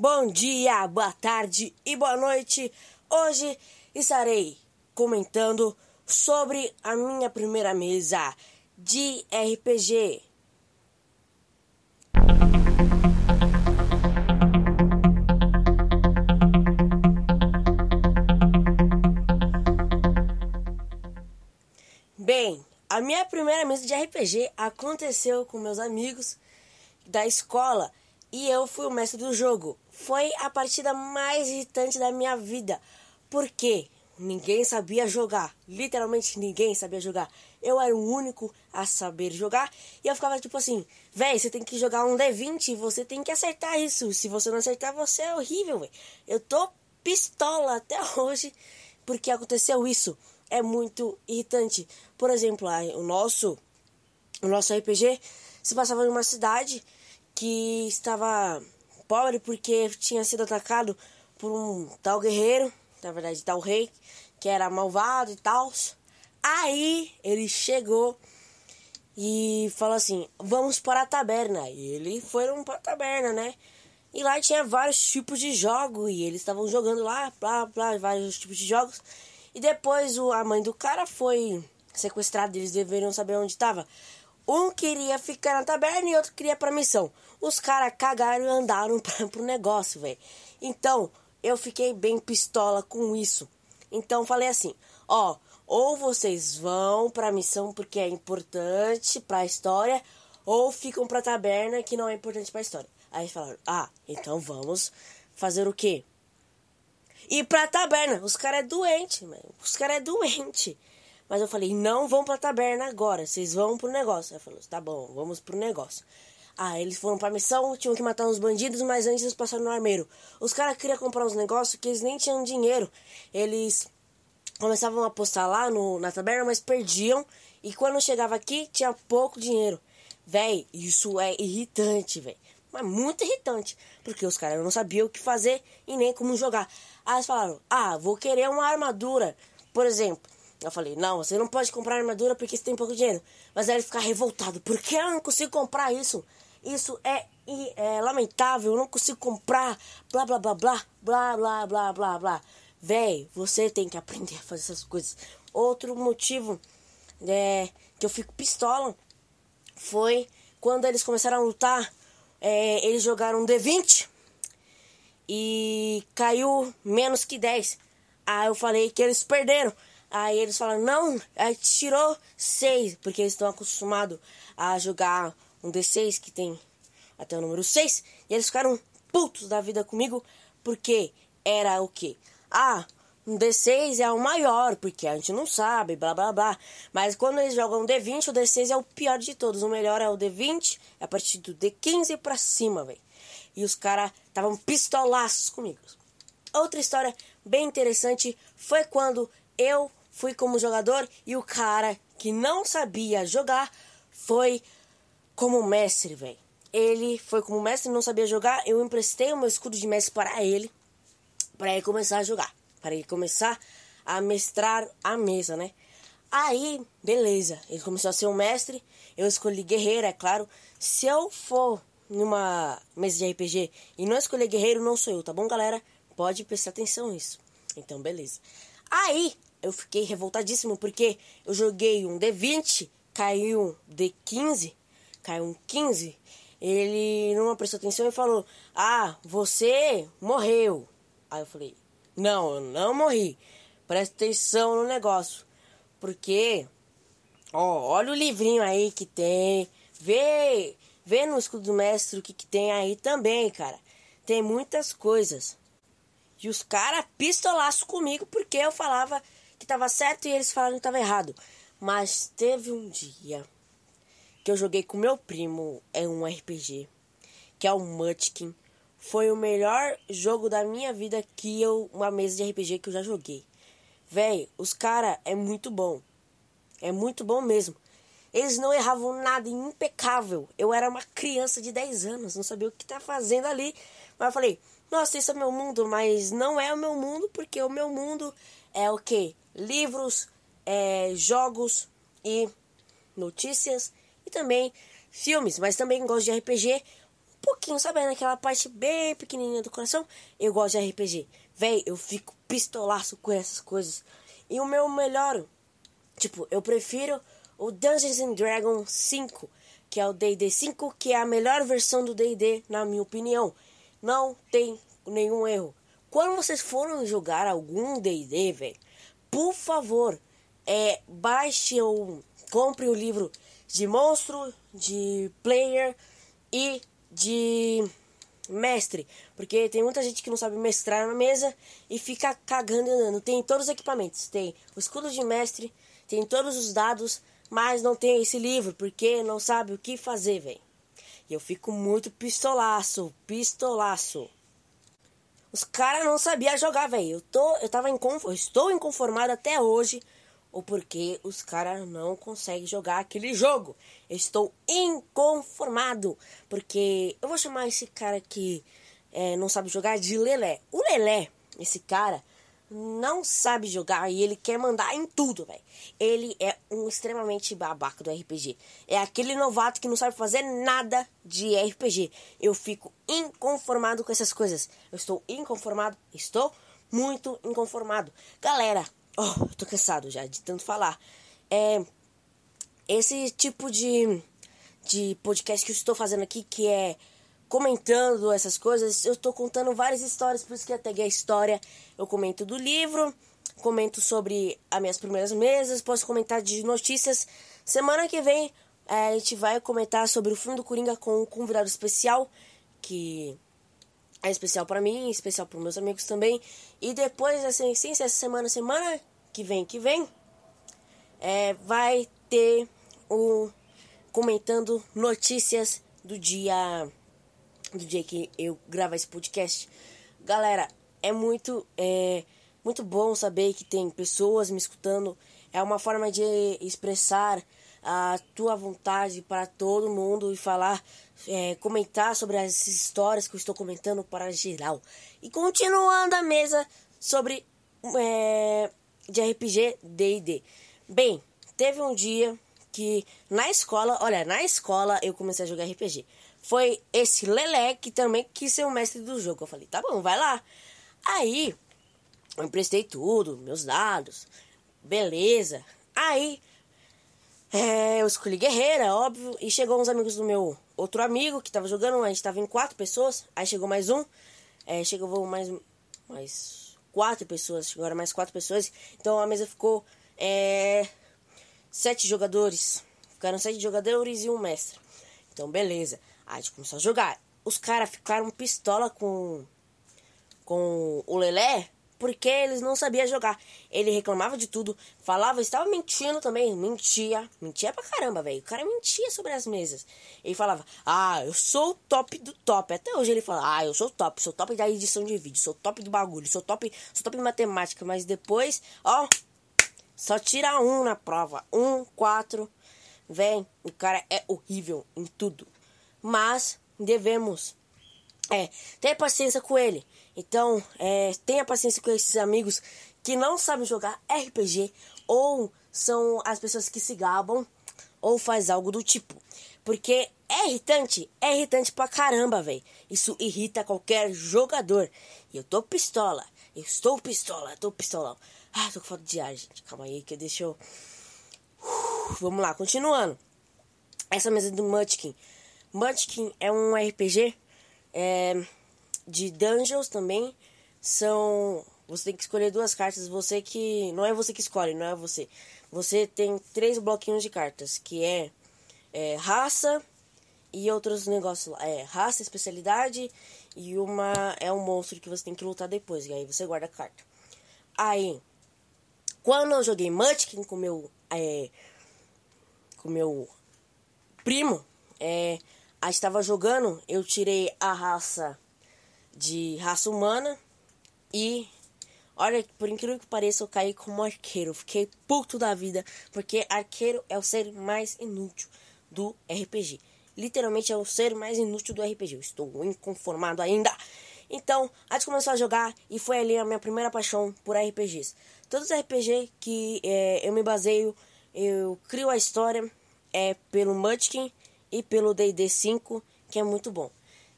Bom dia, boa tarde e boa noite. Hoje estarei comentando sobre a minha primeira mesa de RPG. Bem, a minha primeira mesa de RPG aconteceu com meus amigos da escola e eu fui o mestre do jogo. Foi a partida mais irritante da minha vida. Porque ninguém sabia jogar. Literalmente ninguém sabia jogar. Eu era o único a saber jogar. E eu ficava tipo assim: véi, você tem que jogar um D20 e você tem que acertar isso. Se você não acertar, você é horrível, véi. Eu tô pistola até hoje porque aconteceu isso. É muito irritante. Por exemplo, o nosso, o nosso RPG se passava em uma cidade que estava pobre porque tinha sido atacado por um tal guerreiro, na verdade tal rei, que era malvado e tal. Aí ele chegou e falou assim: Vamos para a taberna. E eles foram para a taberna, né? E lá tinha vários tipos de jogo e eles estavam jogando lá, blá, blá, vários tipos de jogos. E depois a mãe do cara foi sequestrada, eles deveriam saber onde estava. Um queria ficar na taberna e outro queria pra missão. Os caras cagaram e andaram pra, pro negócio, velho. Então, eu fiquei bem pistola com isso. Então, falei assim: ó, ou vocês vão pra missão porque é importante pra história, ou ficam pra taberna que não é importante pra história. Aí falaram: ah, então vamos fazer o quê? Ir pra taberna. Os caras é doente, mano. Os caras é doente. Mas eu falei, não vão pra taberna agora, vocês vão pro negócio. Aí falou, tá bom, vamos pro negócio. Ah, eles foram pra missão, tinham que matar uns bandidos, mas antes eles passaram no armeiro. Os caras queriam comprar uns negócios que eles nem tinham dinheiro. Eles começavam a apostar lá no, na taberna, mas perdiam. E quando chegava aqui, tinha pouco dinheiro. Véi, isso é irritante, véi. Mas muito irritante. Porque os caras não sabiam o que fazer e nem como jogar. Aí eles falaram, ah, vou querer uma armadura. Por exemplo, eu falei, não, você não pode comprar armadura porque você tem pouco dinheiro. Mas aí ele fica revoltado, por que eu não consigo comprar isso? Isso é, é lamentável, eu não consigo comprar, blá blá blá blá, blá blá blá blá blá. Véi, você tem que aprender a fazer essas coisas. Outro motivo é, que eu fico pistola foi quando eles começaram a lutar, é, eles jogaram um D20 e caiu menos que 10. Aí eu falei que eles perderam. Aí eles falam, não, tirou 6, porque eles estão acostumados a jogar um D6 que tem até o número 6. E eles ficaram putos da vida comigo, porque era o quê? Ah, um D6 é o maior, porque a gente não sabe, blá blá blá. Mas quando eles jogam D20, o D6 é o pior de todos. O melhor é o D20, é a partir do D15 pra cima, velho. E os caras estavam pistolaços comigo. Outra história bem interessante foi quando eu fui como jogador e o cara que não sabia jogar foi como mestre, velho. Ele foi como mestre, não sabia jogar, eu emprestei o meu escudo de mestre para ele, para ele começar a jogar, para ele começar a mestrar a mesa, né? Aí, beleza, ele começou a ser um mestre, eu escolhi guerreiro, é claro. Se eu for numa mesa de RPG e não escolher guerreiro, não sou eu, tá bom, galera? Pode prestar atenção nisso. Então, beleza. Aí, eu fiquei revoltadíssimo porque eu joguei um D20, caiu um D15, caiu um 15. Ele não prestou atenção e falou: Ah, você morreu. Aí eu falei: Não, eu não morri. Presta atenção no negócio. Porque, ó, olha o livrinho aí que tem. Vê, vê no escudo do mestre o que, que tem aí também, cara. Tem muitas coisas. E os caras pistolaço comigo porque eu falava que estava certo e eles falaram que estava errado. Mas teve um dia que eu joguei com meu primo é um RPG, que é o Munchkin. Foi o melhor jogo da minha vida que eu uma mesa de RPG que eu já joguei. Véi, os cara é muito bom. É muito bom mesmo. Eles não erravam nada, impecável. Eu era uma criança de 10 anos, não sabia o que tá fazendo ali. Mas eu falei, nossa, isso é meu mundo, mas não é o meu mundo, porque o meu mundo é o que? livros, é, jogos e notícias e também filmes, mas também gosto de RPG um pouquinho, sabe? Naquela parte bem pequenininha do coração, eu gosto de RPG. Véi, eu fico pistolaço com essas coisas. E o meu melhor, tipo, eu prefiro o Dungeons and Dragons 5, que é o D&D 5, que é a melhor versão do D&D, na minha opinião. Não tem nenhum erro. Quando vocês forem jogar algum D&D, velho, por favor, é, baixe ou compre o livro de monstro, de player e de mestre, porque tem muita gente que não sabe mestrar na mesa e fica cagando e andando. Tem todos os equipamentos, tem o escudo de mestre, tem todos os dados, mas não tem esse livro porque não sabe o que fazer, velho. E eu fico muito pistolaço, pistolaço. Os caras não sabiam jogar, velho. Eu tô, eu tava inconformado, estou inconformado até hoje o porquê os caras não conseguem jogar aquele jogo. Eu estou inconformado, porque eu vou chamar esse cara que é, não sabe jogar de Lelé. O Lelé, esse cara, não sabe jogar e ele quer mandar em tudo, velho. Ele é um extremamente babaca do RPG. É aquele novato que não sabe fazer nada de RPG. Eu fico inconformado com essas coisas. Eu estou inconformado, estou muito inconformado. Galera, Oh, tô cansado já de tanto falar. É, esse tipo de, de podcast que eu estou fazendo aqui, que é comentando essas coisas, eu estou contando várias histórias, por isso que até a história eu comento do livro, comento sobre as minhas primeiras mesas, posso comentar de notícias. Semana que vem é, a gente vai comentar sobre o filme do Coringa com um convidado especial, que é especial para mim, especial para meus amigos também. E depois, assim, essa semana, semana que vem, que vem, é, vai ter o comentando notícias do dia do dia que eu gravo esse podcast. Galera, é muito é muito bom saber que tem pessoas me escutando. É uma forma de expressar a tua vontade para todo mundo e falar, é, comentar sobre as histórias que eu estou comentando para geral. E continuando a mesa sobre é, de RPG D&D. Bem, teve um dia que na escola, olha, na escola eu comecei a jogar RPG. Foi esse Lelé que também quis ser o mestre do jogo. Eu falei, tá bom, vai lá. Aí, eu emprestei tudo, meus dados, beleza. Aí, é, eu escolhi guerreira, óbvio, e chegou uns amigos do meu outro amigo que tava jogando, a gente tava em quatro pessoas, aí chegou mais um, é, chegou mais, mais quatro pessoas, agora mais quatro pessoas. Então a mesa ficou é, sete jogadores. Ficaram sete jogadores e um mestre. Então beleza. Aí a gente começou a jogar. Os caras ficaram pistola com, com o Lelé porque eles não sabiam jogar. Ele reclamava de tudo, falava, estava mentindo também, mentia, mentia pra caramba, velho. O cara mentia sobre as mesas. Ele falava, ah, eu sou o top do top. Até hoje ele fala, ah, eu sou top, sou top da edição de vídeo, sou top do bagulho, sou top, sou top em matemática. Mas depois, ó, só tira um na prova, um, quatro. Vem, o cara é horrível em tudo. Mas devemos é, ter paciência com ele. Então, é, tenha paciência com esses amigos que não sabem jogar RPG ou são as pessoas que se gabam ou faz algo do tipo. Porque é irritante, é irritante pra caramba, velho. Isso irrita qualquer jogador. E eu tô pistola, eu estou pistola, tô pistolão. Ah, tô com falta de ar, gente. Calma aí que deixa eu... Uh, vamos lá, continuando. Essa mesa do Munchkin. Munchkin é um RPG é, de dungeons também são. Você tem que escolher duas cartas. Você que. Não é você que escolhe, não é você. Você tem três bloquinhos de cartas, que é, é raça e outros negócios lá. É raça, especialidade e uma é um monstro que você tem que lutar depois. E aí você guarda a carta. Aí, quando eu joguei Munchkin com meu. É, com meu primo, é, a estava jogando, eu tirei a raça de raça humana e olha, por incrível que pareça, eu caí como arqueiro. Fiquei puto da vida, porque arqueiro é o ser mais inútil do RPG. Literalmente é o ser mais inútil do RPG. Eu estou inconformado ainda. Então, a gente começou a jogar e foi ali a minha primeira paixão por RPGs. Todos os RPG que é, eu me baseio, eu crio a história é pelo Munchkin e pelo D&D 5, que é muito bom.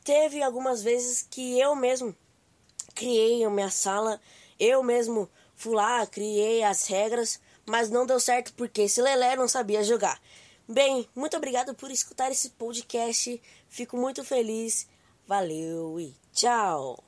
teve algumas vezes que eu mesmo criei a minha sala, eu mesmo fui lá, criei as regras, mas não deu certo porque esse Lelé não sabia jogar. Bem, muito obrigado por escutar esse podcast. Fico muito feliz. Valeu e tchau!